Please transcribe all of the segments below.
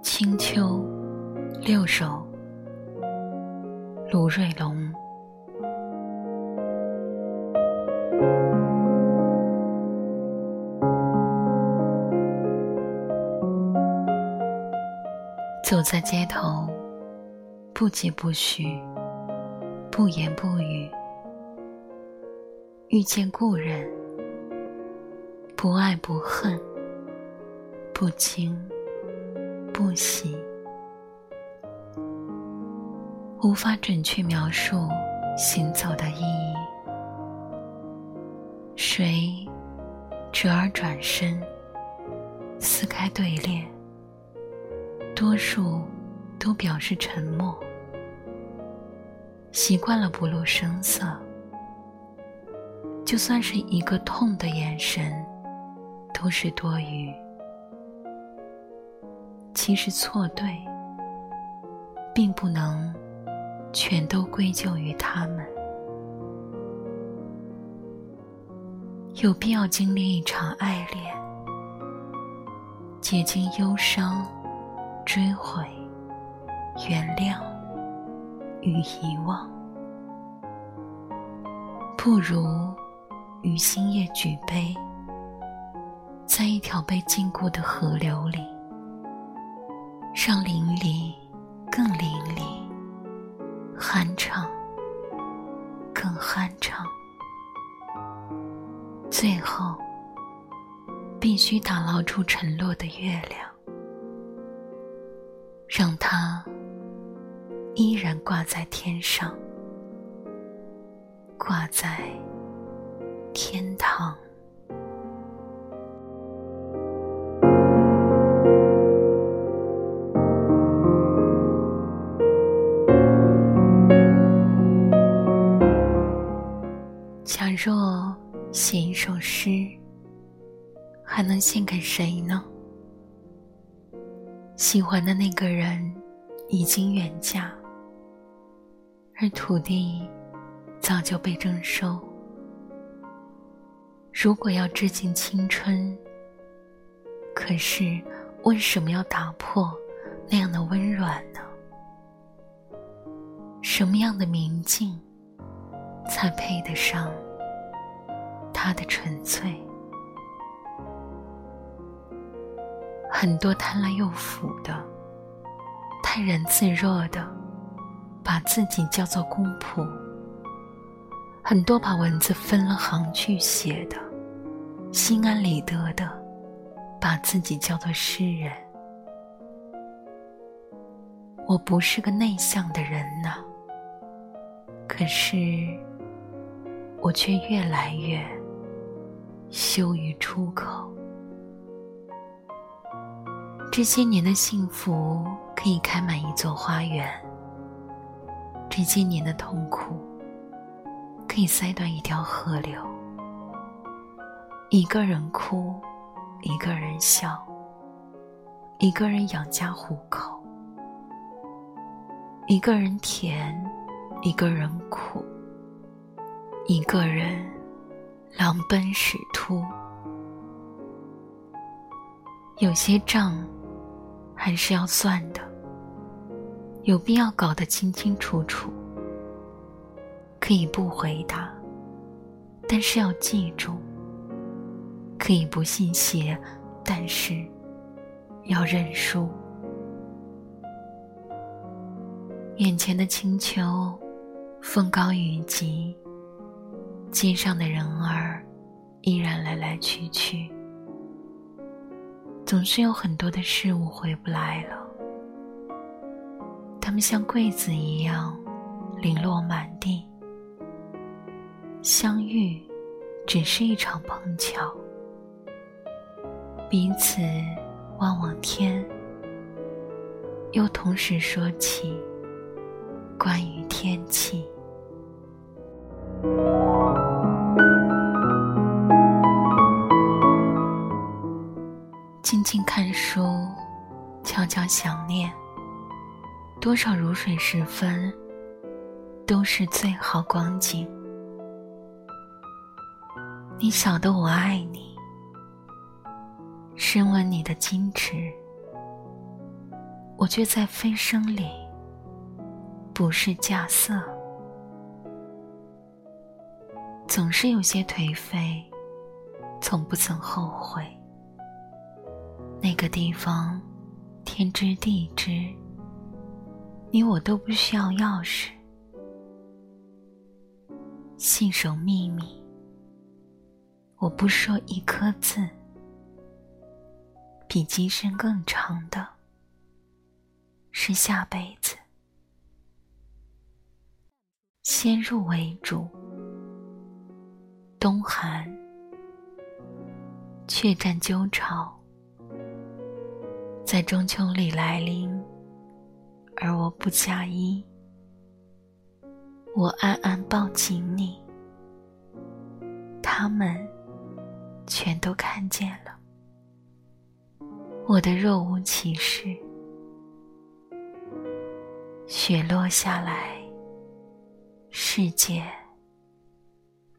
清秋，六首，卢瑞龙。走在街头，不疾不徐，不言不语。遇见故人，不爱不恨，不惊不喜，无法准确描述行走的意义。谁折而转身，撕开对联。多数都表示沉默，习惯了不露声色。就算是一个痛的眼神，都是多余。其实错对，并不能全都归咎于他们。有必要经历一场爱恋，结晶忧伤。追悔、原谅与遗忘，不如于星夜举杯，在一条被禁锢的河流里，让淋漓更淋漓，酣畅更酣畅，最后必须打捞出沉落的月亮。让它依然挂在天上，挂在天堂。假若写一首诗，还能献给谁呢？喜欢的那个人已经远嫁，而土地早就被征收。如果要致敬青春，可是为什么要打破那样的温软呢？什么样的明净，才配得上它的纯粹？很多贪婪又腐的、泰然自若的，把自己叫做公仆；很多把文字分了行去写的，心安理得的，把自己叫做诗人。我不是个内向的人呐，可是我却越来越羞于出口。这些年的幸福可以开满一座花园，这些年的痛苦可以塞断一条河流。一个人哭，一个人笑，一个人养家糊口，一个人甜，一个人苦，一个人狼奔使突。有些账。还是要算的，有必要搞得清清楚楚。可以不回答，但是要记住；可以不信邪，但是要认输。眼前的清秋，风高雨急，街上的人儿依然来来去去。总是有很多的事物回不来了，它们像桂子一样零落满地。相遇只是一场碰巧，彼此望望天，又同时说起关于天气。静静看书，悄悄想念。多少如水时分，都是最好光景。你晓得我爱你，深吻你的矜持，我却在飞升里不是假色，总是有些颓废，从不曾后悔。那个地方，天知地知，你我都不需要钥匙，信守秘密。我不说一颗字，比今生更长的是下辈子。先入为主，冬寒，却战鸠巢，在中秋里来临，而我不加衣，我暗暗抱紧你，他们。全都看见了，我的若无其事。雪落下来，世界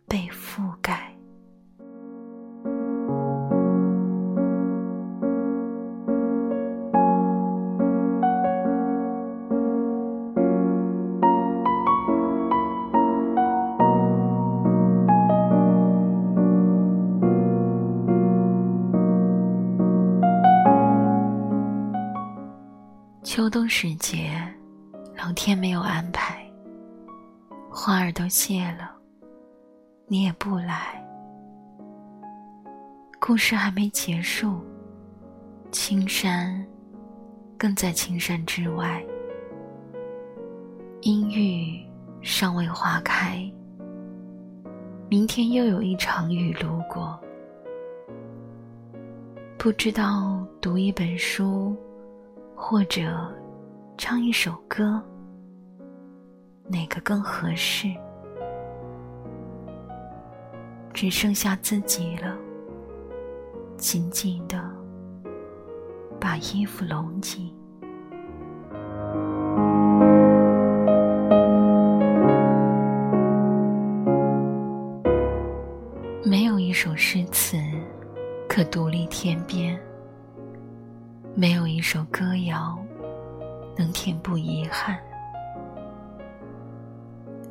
被覆盖。冬时节，老天没有安排，花儿都谢了，你也不来。故事还没结束，青山更在青山之外，阴郁尚未花开，明天又有一场雨路过，不知道读一本书。或者，唱一首歌，哪个更合适？只剩下自己了，紧紧的把衣服拢紧。没有一首诗词可独立天边。没有一首歌谣能填补遗憾。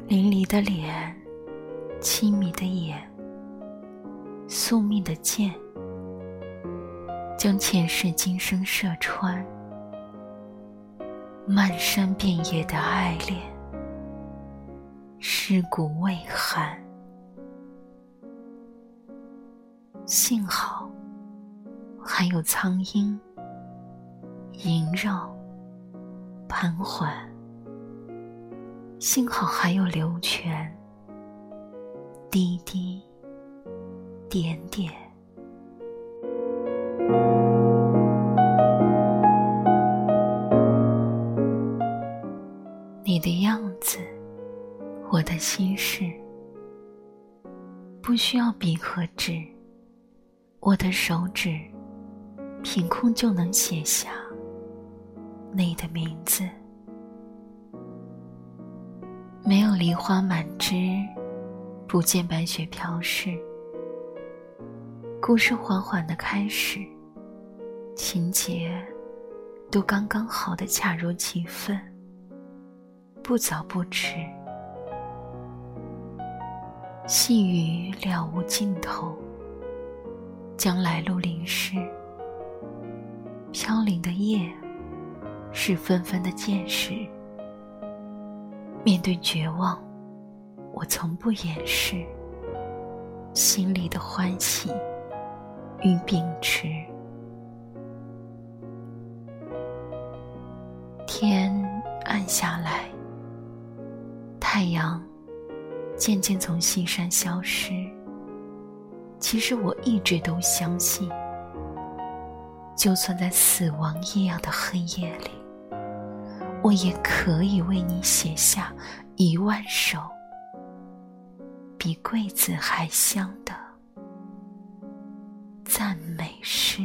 淋漓的脸，凄迷的眼，宿命的箭，将前世今生射穿。漫山遍野的爱恋，尸骨未寒。幸好，还有苍鹰。萦绕，盘桓。幸好还有流泉，滴滴点点。你的样子，我的心事，不需要笔和纸，我的手指，凭空就能写下。你的名字，没有梨花满枝，不见白雪飘逝。故事缓缓的开始，情节都刚刚好的恰如其分，不早不迟。细雨了无尽头，将来路淋湿，飘零的叶。是纷纷的见识。面对绝望，我从不掩饰心里的欢喜与秉持。天暗下来，太阳渐渐从西山消失。其实我一直都相信。就算在死亡一样的黑夜里，我也可以为你写下一万首比桂子还香的赞美诗。